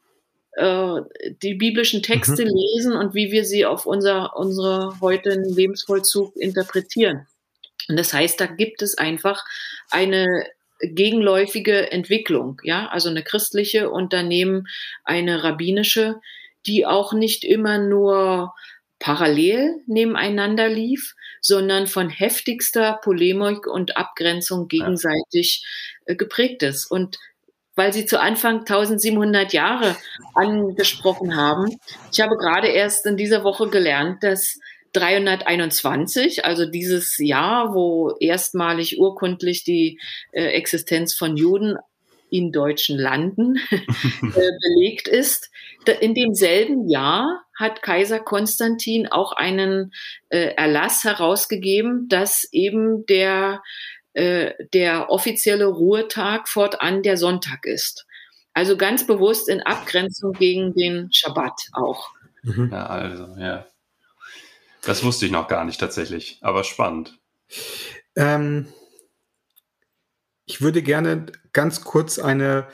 äh, die biblischen Texte mhm. lesen und wie wir sie auf unser, unsere heutigen Lebensvollzug interpretieren. Und das heißt, da gibt es einfach eine gegenläufige Entwicklung, ja, also eine christliche und daneben eine rabbinische, die auch nicht immer nur parallel nebeneinander lief, sondern von heftigster Polemik und Abgrenzung gegenseitig ja. Äh, geprägt ist. Und weil Sie zu Anfang 1700 Jahre angesprochen haben, ich habe gerade erst in dieser Woche gelernt, dass 321, also dieses Jahr, wo erstmalig urkundlich die äh, Existenz von Juden in deutschen Landen äh, belegt ist. In demselben Jahr hat Kaiser Konstantin auch einen äh, Erlass herausgegeben, dass eben der, äh, der offizielle Ruhetag fortan der Sonntag ist. Also ganz bewusst in Abgrenzung gegen den Schabbat auch. Mhm. Ja, also, ja. Das wusste ich noch gar nicht tatsächlich, aber spannend. Ähm, ich würde gerne ganz kurz eine,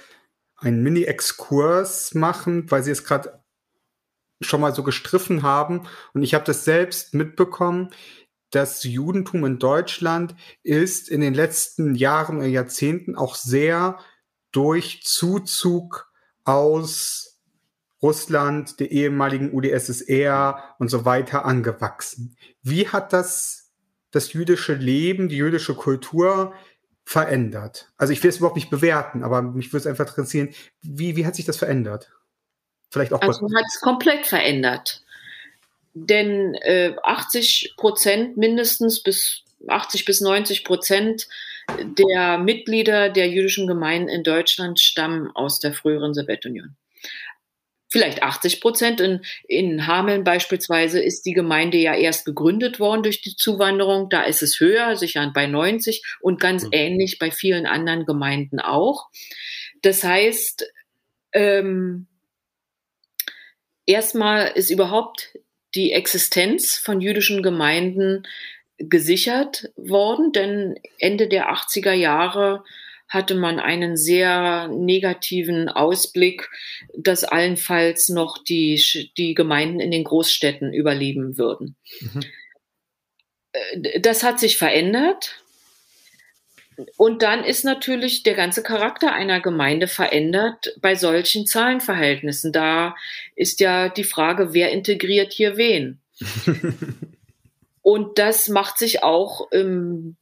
einen Mini-Exkurs machen, weil Sie es gerade schon mal so gestriffen haben. Und ich habe das selbst mitbekommen. Das Judentum in Deutschland ist in den letzten Jahren und Jahrzehnten auch sehr durch Zuzug aus Russland, der ehemaligen UdSSR und so weiter angewachsen. Wie hat das das jüdische Leben, die jüdische Kultur verändert? Also ich will es überhaupt nicht bewerten, aber mich würde es einfach interessieren, wie, wie hat sich das verändert? Vielleicht auch also hat es komplett verändert. Denn äh, 80 Prozent mindestens bis 80 bis 90 Prozent der Mitglieder der jüdischen Gemeinden in Deutschland stammen aus der früheren Sowjetunion vielleicht 80 Prozent. In, in Hameln beispielsweise ist die Gemeinde ja erst gegründet worden durch die Zuwanderung. Da ist es höher, sicher bei 90 und ganz mhm. ähnlich bei vielen anderen Gemeinden auch. Das heißt, ähm, erstmal ist überhaupt die Existenz von jüdischen Gemeinden gesichert worden, denn Ende der 80er Jahre hatte man einen sehr negativen Ausblick, dass allenfalls noch die, die Gemeinden in den Großstädten überleben würden. Mhm. Äh, das hat sich verändert. Und dann ist natürlich der ganze Charakter einer Gemeinde verändert bei solchen Zahlenverhältnissen. Da ist ja die Frage, wer integriert hier wen? Und das macht sich auch im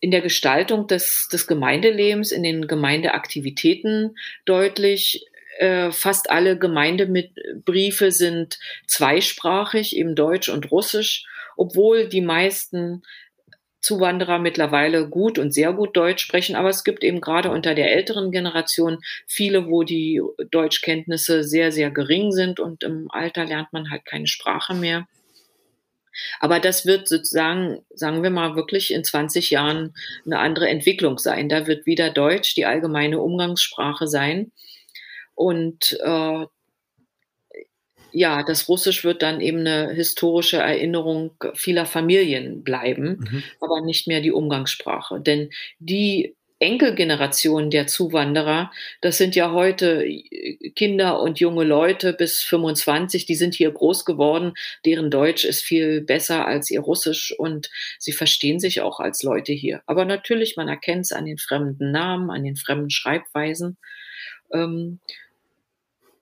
in der Gestaltung des, des Gemeindelebens, in den Gemeindeaktivitäten deutlich. Äh, fast alle Gemeindebriefe sind zweisprachig, eben Deutsch und Russisch, obwohl die meisten Zuwanderer mittlerweile gut und sehr gut Deutsch sprechen, aber es gibt eben gerade unter der älteren Generation viele, wo die Deutschkenntnisse sehr, sehr gering sind und im Alter lernt man halt keine Sprache mehr. Aber das wird sozusagen, sagen wir mal, wirklich in 20 Jahren eine andere Entwicklung sein. Da wird wieder Deutsch die allgemeine Umgangssprache sein. Und äh, ja, das Russisch wird dann eben eine historische Erinnerung vieler Familien bleiben, mhm. aber nicht mehr die Umgangssprache. Denn die Enkelgeneration der Zuwanderer, das sind ja heute Kinder und junge Leute bis 25, die sind hier groß geworden, deren Deutsch ist viel besser als ihr Russisch und sie verstehen sich auch als Leute hier. Aber natürlich, man erkennt es an den fremden Namen, an den fremden Schreibweisen. Ähm,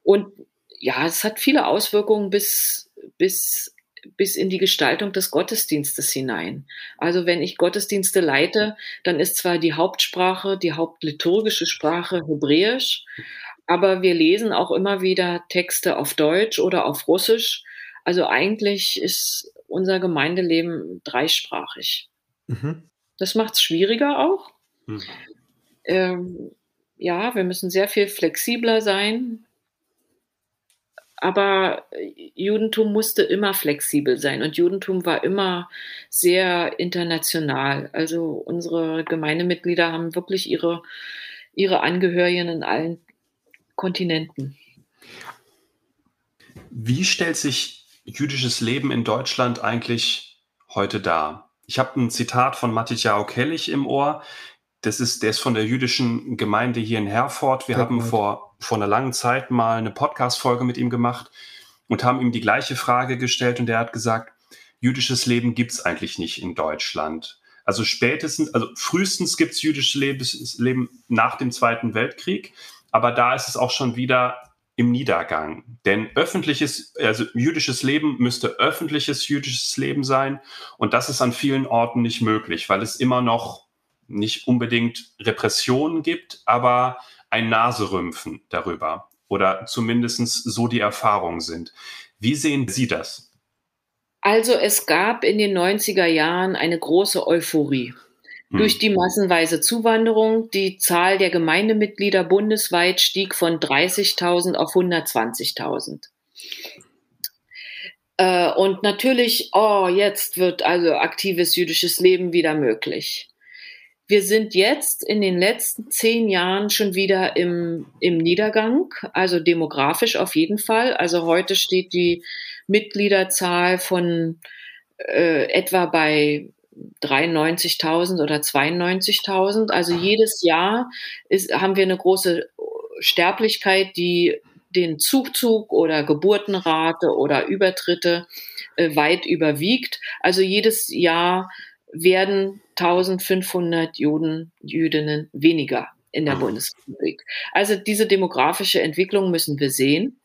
und ja, es hat viele Auswirkungen bis, bis bis in die Gestaltung des Gottesdienstes hinein. Also wenn ich Gottesdienste leite, dann ist zwar die Hauptsprache, die hauptliturgische Sprache Hebräisch, aber wir lesen auch immer wieder Texte auf Deutsch oder auf Russisch. Also eigentlich ist unser Gemeindeleben dreisprachig. Mhm. Das macht es schwieriger auch. Mhm. Ähm, ja, wir müssen sehr viel flexibler sein aber Judentum musste immer flexibel sein und Judentum war immer sehr international. Also unsere Gemeindemitglieder haben wirklich ihre, ihre Angehörigen in allen Kontinenten. Wie stellt sich jüdisches Leben in Deutschland eigentlich heute dar? Ich habe ein Zitat von Matitjao Kellich im Ohr. Das ist, der ist von der jüdischen Gemeinde hier in Herford. Wir haben vor vor einer langen Zeit mal eine Podcast-Folge mit ihm gemacht und haben ihm die gleiche Frage gestellt und er hat gesagt, jüdisches Leben gibt's eigentlich nicht in Deutschland. Also spätestens, also frühestens gibt es jüdisches Leben nach dem Zweiten Weltkrieg, aber da ist es auch schon wieder im Niedergang. Denn öffentliches, also jüdisches Leben müsste öffentliches jüdisches Leben sein. Und das ist an vielen Orten nicht möglich, weil es immer noch nicht unbedingt Repressionen gibt, aber ein Naserümpfen darüber. Oder zumindest so die Erfahrungen sind. Wie sehen Sie das? Also es gab in den 90er Jahren eine große Euphorie. Hm. Durch die massenweise Zuwanderung, die Zahl der Gemeindemitglieder bundesweit stieg von 30.000 auf 120.000. Äh, und natürlich, oh, jetzt wird also aktives jüdisches Leben wieder möglich. Wir sind jetzt in den letzten zehn Jahren schon wieder im, im Niedergang, also demografisch auf jeden Fall. Also heute steht die Mitgliederzahl von äh, etwa bei 93.000 oder 92.000. Also jedes Jahr ist, haben wir eine große Sterblichkeit, die den Zugzug oder Geburtenrate oder Übertritte äh, weit überwiegt. Also jedes Jahr werden 1500 Juden, Jüdinnen weniger in der Bundesrepublik. Also diese demografische Entwicklung müssen wir sehen.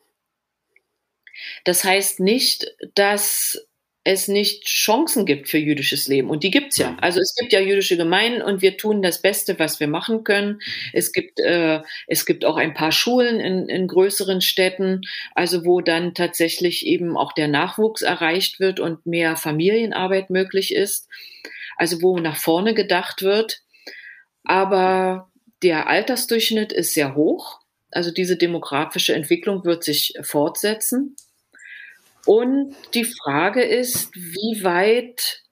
Das heißt nicht, dass es nicht Chancen gibt für jüdisches Leben. Und die gibt's ja. Also es gibt ja jüdische Gemeinden und wir tun das Beste, was wir machen können. Es gibt, äh, es gibt auch ein paar Schulen in, in größeren Städten, also wo dann tatsächlich eben auch der Nachwuchs erreicht wird und mehr Familienarbeit möglich ist. Also wo nach vorne gedacht wird. Aber der Altersdurchschnitt ist sehr hoch. Also diese demografische Entwicklung wird sich fortsetzen. Und die Frage ist, wie weit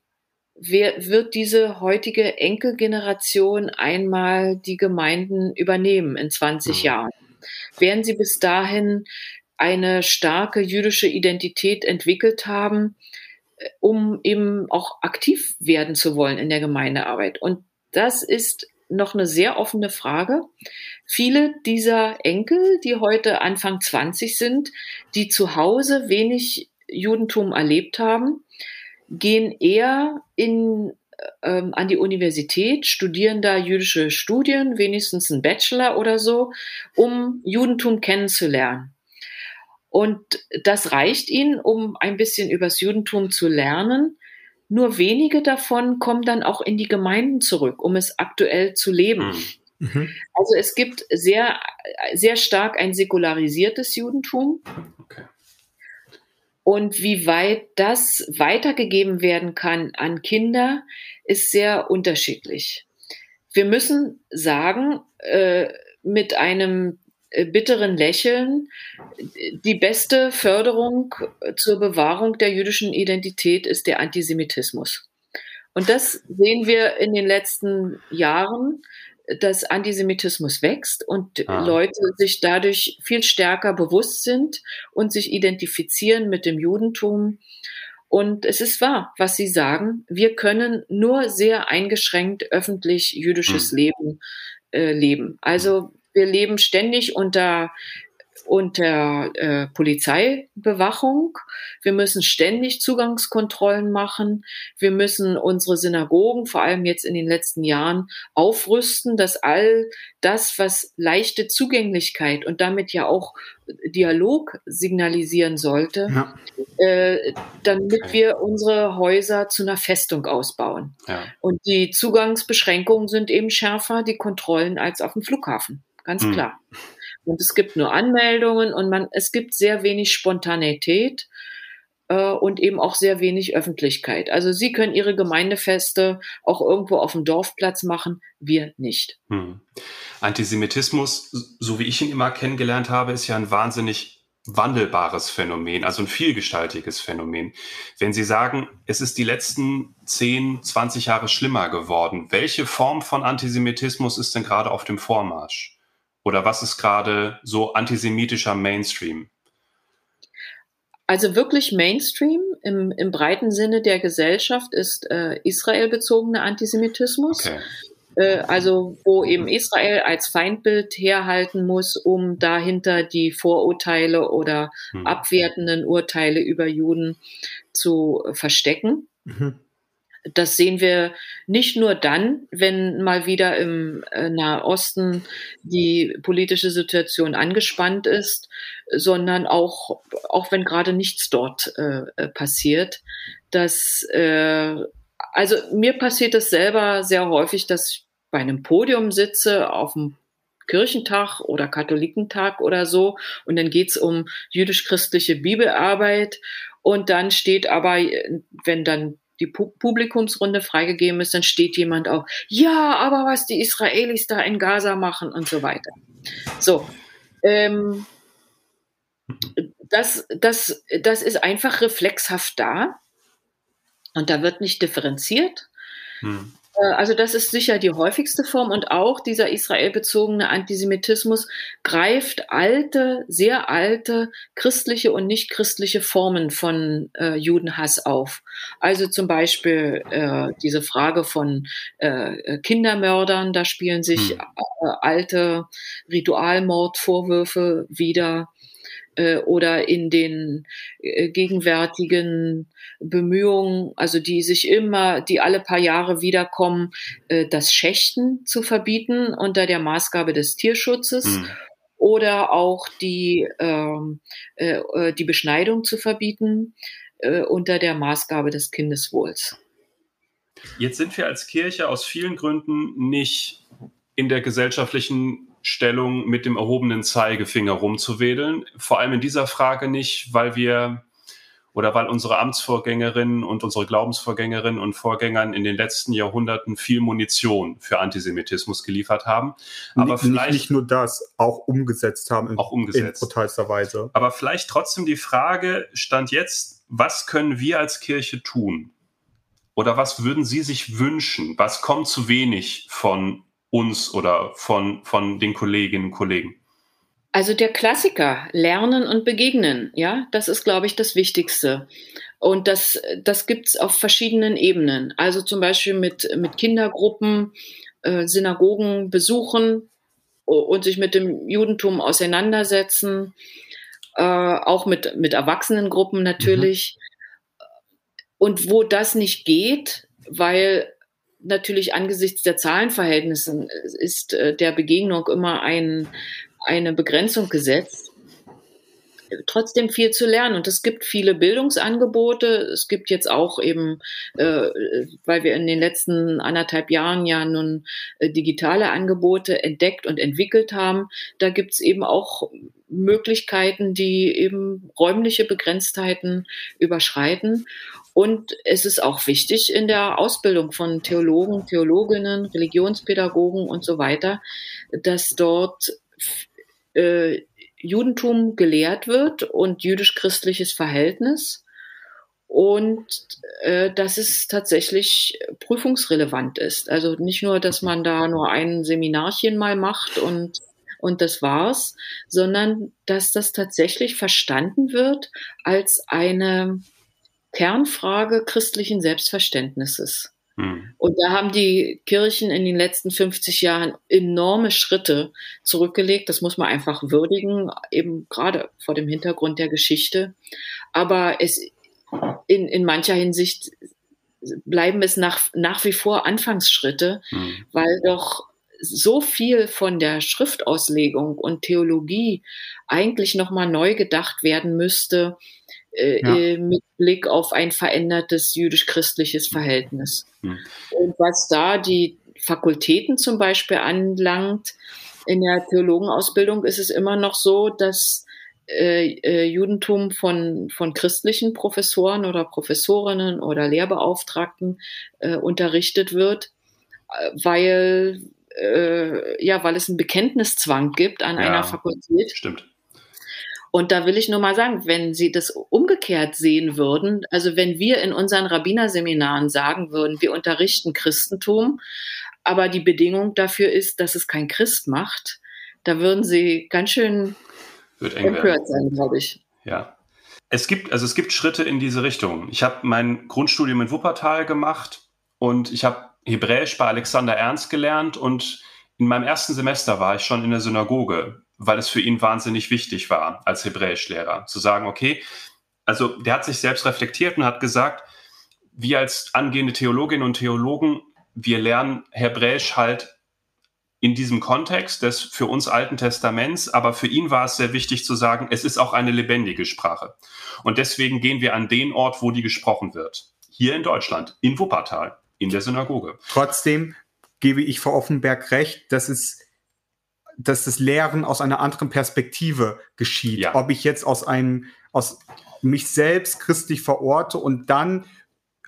wird diese heutige Enkelgeneration einmal die Gemeinden übernehmen in 20 mhm. Jahren? Werden sie bis dahin eine starke jüdische Identität entwickelt haben, äh, um eben auch aktiv werden zu wollen in der Gemeindearbeit? Und das ist noch eine sehr offene Frage. Viele dieser Enkel, die heute Anfang 20 sind, die zu Hause wenig Judentum erlebt haben, gehen eher in, ähm, an die Universität, studieren da jüdische Studien, wenigstens einen Bachelor oder so, um Judentum kennenzulernen. Und das reicht ihnen, um ein bisschen übers Judentum zu lernen. Nur wenige davon kommen dann auch in die Gemeinden zurück, um es aktuell zu leben. Hm. Mhm. Also es gibt sehr, sehr stark ein säkularisiertes Judentum. Okay. Und wie weit das weitergegeben werden kann an Kinder, ist sehr unterschiedlich. Wir müssen sagen, äh, mit einem bitteren Lächeln, die beste Förderung zur Bewahrung der jüdischen Identität ist der Antisemitismus. Und das sehen wir in den letzten Jahren dass Antisemitismus wächst und ah. Leute sich dadurch viel stärker bewusst sind und sich identifizieren mit dem Judentum. Und es ist wahr, was Sie sagen. Wir können nur sehr eingeschränkt öffentlich jüdisches hm. Leben äh, leben. Also wir leben ständig unter unter äh, Polizeibewachung. Wir müssen ständig Zugangskontrollen machen. Wir müssen unsere Synagogen, vor allem jetzt in den letzten Jahren, aufrüsten, dass all das, was leichte Zugänglichkeit und damit ja auch Dialog signalisieren sollte, ja. äh, damit wir unsere Häuser zu einer Festung ausbauen. Ja. Und die Zugangsbeschränkungen sind eben schärfer, die Kontrollen als auf dem Flughafen. Ganz hm. klar. Und es gibt nur Anmeldungen und man, es gibt sehr wenig Spontanität äh, und eben auch sehr wenig Öffentlichkeit. Also Sie können Ihre Gemeindefeste auch irgendwo auf dem Dorfplatz machen, wir nicht. Hm. Antisemitismus, so wie ich ihn immer kennengelernt habe, ist ja ein wahnsinnig wandelbares Phänomen, also ein vielgestaltiges Phänomen. Wenn Sie sagen, es ist die letzten 10, 20 Jahre schlimmer geworden, welche Form von Antisemitismus ist denn gerade auf dem Vormarsch? Oder was ist gerade so antisemitischer Mainstream? Also wirklich Mainstream im, im breiten Sinne der Gesellschaft ist äh, israelbezogener Antisemitismus. Okay. Äh, also wo eben Israel als Feindbild herhalten muss, um dahinter die Vorurteile oder hm. abwertenden Urteile über Juden zu verstecken. Mhm. Das sehen wir nicht nur dann, wenn mal wieder im äh, Nahosten die politische Situation angespannt ist, sondern auch, auch wenn gerade nichts dort äh, äh passiert. Dass, äh, also mir passiert es selber sehr häufig, dass ich bei einem Podium sitze, auf dem Kirchentag oder Katholikentag oder so, und dann geht's um jüdisch-christliche Bibelarbeit. Und dann steht aber, wenn dann die Publikumsrunde freigegeben ist, dann steht jemand auch, ja, aber was die Israelis da in Gaza machen und so weiter. So, ähm, das, das, das ist einfach reflexhaft da und da wird nicht differenziert. Hm. Äh, also das ist sicher die häufigste Form und auch dieser israelbezogene Antisemitismus greift alte, sehr alte christliche und nicht christliche Formen von äh, Judenhass auf. Also zum Beispiel äh, diese Frage von äh, Kindermördern, da spielen sich hm. Äh, alte Ritualmordvorwürfe wieder äh, oder in den äh, gegenwärtigen Bemühungen, also die sich immer, die alle paar Jahre wiederkommen, äh, das Schächten zu verbieten unter der Maßgabe des Tierschutzes. Mhm. Oder auch die, ähm, äh, die Beschneidung zu verbieten äh, unter der Maßgabe des Kindeswohls. Jetzt sind wir als Kirche aus vielen Gründen nicht in der gesellschaftlichen Stellung mit dem erhobenen Zeigefinger rumzuwedeln. Vor allem in dieser Frage nicht, weil wir oder weil unsere Amtsvorgängerinnen und unsere Glaubensvorgängerinnen und Vorgängern in den letzten Jahrhunderten viel Munition für Antisemitismus geliefert haben. Aber nicht, vielleicht nicht nur das, auch umgesetzt haben in, auch umgesetzt. in brutalster Weise. Aber vielleicht trotzdem die Frage stand jetzt, was können wir als Kirche tun? Oder was würden Sie sich wünschen? Was kommt zu wenig von uns oder von, von den Kolleginnen und Kollegen? Also der Klassiker, lernen und begegnen, ja, das ist, glaube ich, das Wichtigste. Und das, das gibt's auf verschiedenen Ebenen. Also zum Beispiel mit, mit Kindergruppen, äh, Synagogen besuchen und sich mit dem Judentum auseinandersetzen, äh, auch mit, mit Erwachsenengruppen natürlich. Mhm. Und wo das nicht geht, weil natürlich angesichts der Zahlenverhältnisse ist äh, der Begegnung immer ein, eine Begrenzung gesetzt. Trotzdem viel zu lernen und es gibt viele Bildungsangebote. Es gibt jetzt auch eben, äh, weil wir in den letzten anderthalb Jahren ja nun äh, digitale Angebote entdeckt und entwickelt haben, da gibt es eben auch Möglichkeiten, die eben räumliche Begrenztheiten überschreiten. Und es ist auch wichtig in der Ausbildung von Theologen, Theologinnen, Religionspädagogen und so weiter, dass dort äh, Judentum gelehrt wird und jüdisch-christliches Verhältnis und äh, dass es tatsächlich prüfungsrelevant ist. Also nicht nur, dass man da nur ein Seminarchen mal macht und und das war's, sondern dass das tatsächlich verstanden wird als eine Kernfrage christlichen Selbstverständnisses. Hm. Und da haben die Kirchen in den letzten 50 Jahren enorme Schritte zurückgelegt. Das muss man einfach würdigen, eben gerade vor dem Hintergrund der Geschichte. Aber es in, in mancher Hinsicht bleiben es nach, nach wie vor Anfangsschritte, hm. weil doch so viel von der Schriftauslegung und Theologie eigentlich nochmal neu gedacht werden müsste, äh, ja. Äh, mit Blick auf ein verändertes jüdisch-christliches Verhältnis. Mhm. Und was da die Fakultäten zum Beispiel anlangt, in der Theologenausbildung ist es immer noch so, dass äh, äh, Judentum von, von christlichen Professoren oder Professorinnen oder Lehrbeauftragten äh, unterrichtet wird, äh, weil, äh, ja, weil es einen Bekenntniszwang gibt an ja, einer Fakultät. Stimmt. Und da will ich nur mal sagen, wenn Sie das umgekehrt sehen würden, also wenn wir in unseren Rabbinerseminaren sagen würden, wir unterrichten Christentum, aber die Bedingung dafür ist, dass es kein Christ macht, da würden Sie ganz schön empört sein, glaube ich. Ja. Es gibt, also es gibt Schritte in diese Richtung. Ich habe mein Grundstudium in Wuppertal gemacht und ich habe Hebräisch bei Alexander Ernst gelernt und in meinem ersten Semester war ich schon in der Synagoge weil es für ihn wahnsinnig wichtig war als Hebräischlehrer, zu sagen, okay, also der hat sich selbst reflektiert und hat gesagt, wir als angehende Theologinnen und Theologen, wir lernen Hebräisch halt in diesem Kontext des für uns Alten Testaments, aber für ihn war es sehr wichtig zu sagen, es ist auch eine lebendige Sprache. Und deswegen gehen wir an den Ort, wo die gesprochen wird. Hier in Deutschland, in Wuppertal, in der Synagoge. Trotzdem gebe ich Frau Offenberg recht, dass es dass das Lehren aus einer anderen Perspektive geschieht. Ja. Ob ich jetzt aus einem, aus mich selbst christlich verorte und dann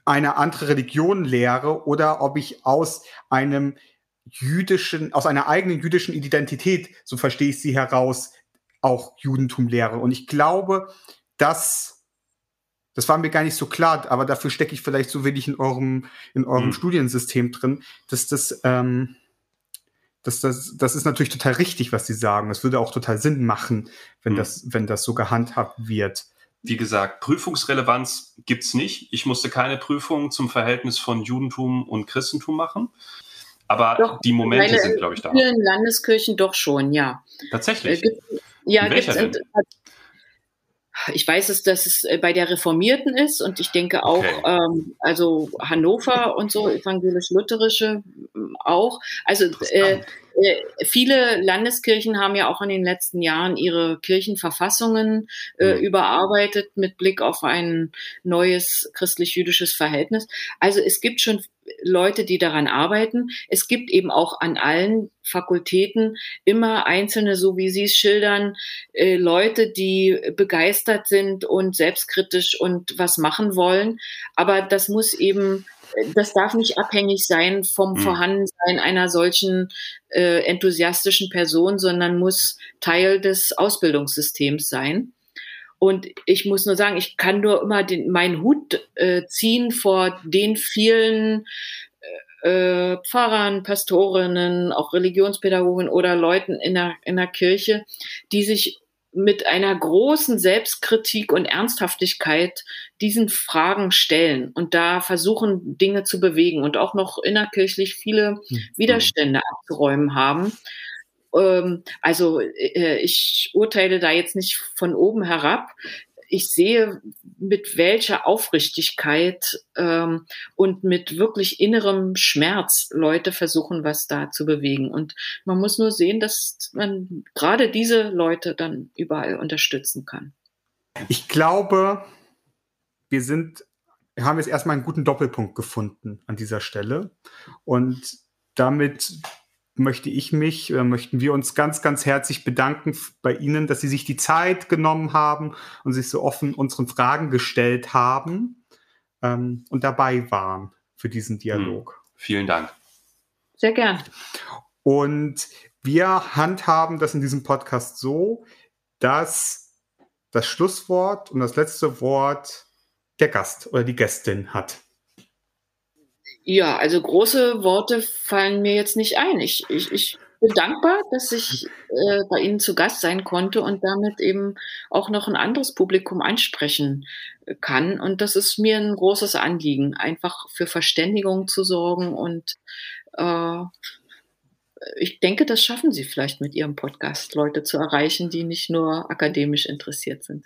eine andere Religion lehre oder ob ich aus einem jüdischen, aus einer eigenen jüdischen Identität, so verstehe ich sie heraus, auch Judentum lehre. Und ich glaube, dass das war mir gar nicht so klar, aber dafür stecke ich vielleicht so wenig in eurem, in eurem mhm. Studiensystem drin, dass das, ähm, dass das, das ist natürlich total richtig, was Sie sagen. Es würde auch total Sinn machen, wenn mhm. das, wenn das so gehandhabt wird. Wie gesagt, Prüfungsrelevanz gibt's nicht. Ich musste keine Prüfung zum Verhältnis von Judentum und Christentum machen. Aber doch, die Momente sind, glaube ich, da. In vielen Landeskirchen doch schon, ja. Tatsächlich. Äh, ja, gibt es ich weiß es, dass es äh, bei der Reformierten ist und ich denke auch, okay. ähm, also Hannover und so, evangelisch-lutherische auch. Also äh, äh, viele Landeskirchen haben ja auch in den letzten Jahren ihre Kirchenverfassungen äh, mhm. überarbeitet mit Blick auf ein neues christlich-jüdisches Verhältnis. Also es gibt schon Leute, die daran arbeiten. Es gibt eben auch an allen Fakultäten immer einzelne, so wie Sie es schildern, äh, Leute, die begeistert sind und selbstkritisch und was machen wollen. Aber das muss eben, das darf nicht abhängig sein vom mhm. Vorhandensein einer solchen äh, enthusiastischen Person, sondern muss Teil des Ausbildungssystems sein. Und ich muss nur sagen, ich kann nur immer den, meinen Hut äh, ziehen vor den vielen äh, äh, Pfarrern, Pastorinnen, auch Religionspädagogen oder Leuten in der, in der Kirche, die sich mit einer großen Selbstkritik und Ernsthaftigkeit diesen Fragen stellen und da versuchen, Dinge zu bewegen und auch noch innerkirchlich viele hm. Widerstände abzuräumen haben. Ähm, also äh, ich urteile da jetzt nicht von oben herab. Ich sehe, mit welcher Aufrichtigkeit ähm, und mit wirklich innerem Schmerz Leute versuchen, was da zu bewegen. Und man muss nur sehen, dass man gerade diese Leute dann überall unterstützen kann. Ich glaube, wir sind, haben jetzt erstmal einen guten Doppelpunkt gefunden an dieser Stelle. Und damit möchte ich mich, äh, möchten wir uns ganz, ganz herzlich bedanken bei Ihnen, dass Sie sich die Zeit genommen haben und sich so offen unseren Fragen gestellt haben ähm, und dabei waren für diesen Dialog. Hm, vielen Dank. Sehr gern. Und wir handhaben das in diesem Podcast so, dass das Schlusswort und das letzte Wort der Gast oder die Gästin hat. Ja, also große Worte fallen mir jetzt nicht ein. Ich, ich, ich bin dankbar, dass ich äh, bei Ihnen zu Gast sein konnte und damit eben auch noch ein anderes Publikum ansprechen äh, kann. Und das ist mir ein großes Anliegen, einfach für Verständigung zu sorgen. Und äh, ich denke, das schaffen Sie vielleicht mit Ihrem Podcast, Leute zu erreichen, die nicht nur akademisch interessiert sind.